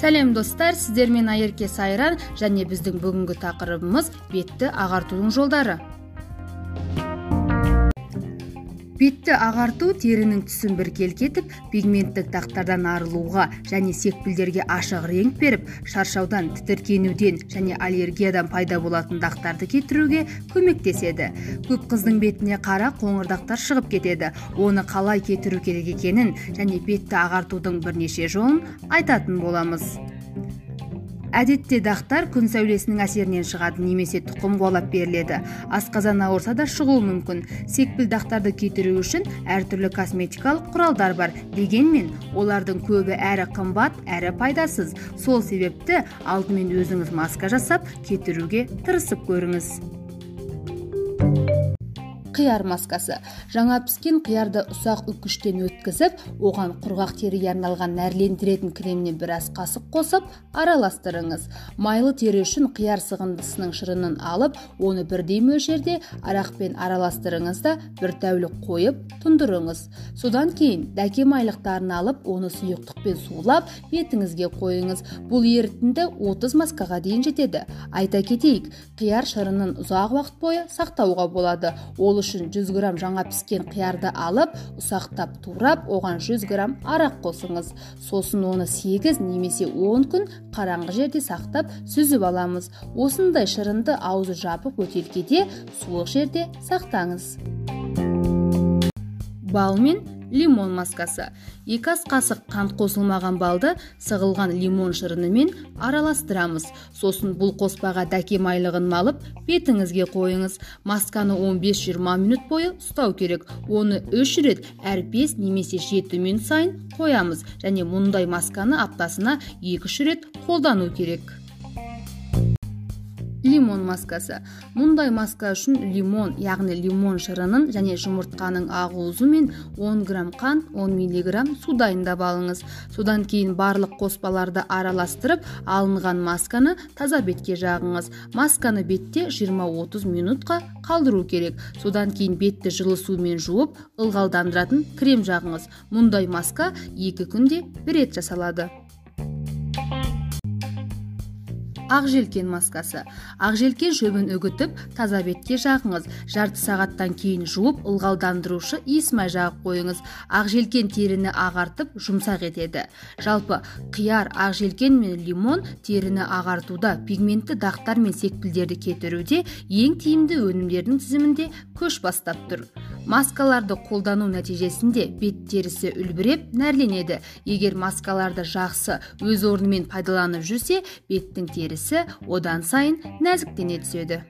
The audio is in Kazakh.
сәлем достар сіздермен айерке сайран және біздің бүгінгі тақырыбымыз бетті ағартудың жолдары. Бетті ағарту терінің түсін біркелкі пигменттік дақтардан арылуға және секпілдерге ашық реңк беріп шаршаудан тітіркенуден және аллергиядан пайда болатын дақтарды кетіруге көмектеседі. Көп қыздың бетіне қара қоңыр дақтар шығып кетеді. Оны қалай кетіру керек екенін және бетті ағартудың бірнеше жолын айтатын боламыз. Әдетте дақтар күн сәулесінің әсерінен шығады немесе тұқым қуалап беріледі. Асқазан ауырса да шығуы мүмкін. Секпіл дақтарды кетіру үшін әртүрлі косметикалық құралдар бар. Дегенмен олардың көбі әрі қымбат әрі пайдасыз. Сол себепті алдымен өзіңіз маска жасап кетіруге тырысып көріңіз. Қияр маскасы. Жаңа піскен қиярды ұсақ үккіштен өткізіп оған құрғақ теріге арналған нәрлендіретін кремнен біраз қасық қосып араластырыңыз. Майлы тері үшін қияр сығындысының шырынын алып оны бірдей мөлшерде арақпен араластырыңыз да бір тәулік қойып тұндырыңыз. Содан кейін дәке майлықтарын алып оны сұйықтықпен сулап бетіңізге қойыңыз. Бұл ерітінді 30 маскаға дейін жетеді. Айта кетейік қияр шырынын ұзақ уақыт бойы сақтауға болады. Ол үшін 100 грамм жаңа піскен қиярды алып ұсақтап турап оған 100 грамм арақ қосыңыз. Сосын оны 8 немесе 10 күн қараңғы жерде сақтап сүзіп аламыз. Осындай шырынды аузы жабық бөтелкеде суық жерде сақтаңыз. Бал мен лимон маскасы. Екі ас қасық қант қосылмаған балды сығылған лимон шырынымен араластырамыз. Сосын бұл қоспаға дәке майлығын малып бетіңізге қойыңыз. Масканы 15-20 минут бойы ұстау керек. Оны үш рет әр 5 немесе 7 минут сайын қоямыз. Және мұндай масканы аптасына 2-3 рет қолдану керек. Лимон маскасы. Мұндай маска үшін лимон яғни лимон шырынын және жұмыртқаның ақуызы мен 10 грамм қант 10 миллиграмм су дайындап алыңыз. Содан кейін барлық қоспаларды араластырып алынған масканы таза бетке жағыңыз. Масканы бетте 20-30 минутқа қалдыру керек. Содан кейін бетті жылы сумен жуып ылғалдандыратын крем жағыңыз. Мұндай маска екі күнде бір рет жасалады. Ақжелкен маскасы. Ақжелкен шөбін үгітіп таза бетке жағыңыз. Жарты сағаттан кейін жуып ылғалдандырушы иісмай жағып қойыңыз. Ақжелкен теріні ағартып жұмсақ етеді. Жалпы қияр ақжелкен мен лимон теріні ағартуда пигментті дақтар мен секпілдерді кетіруде ең тиімді өнімдердің тізімінде көш бастап тұр. Маскаларды қолдану нәтижесінде бет терісі үлбіреп нәрленеді. Егер маскаларды жақсы өз орнымен пайдаланып жүрсе беттің терісі одан сайын нәзіктене түседі.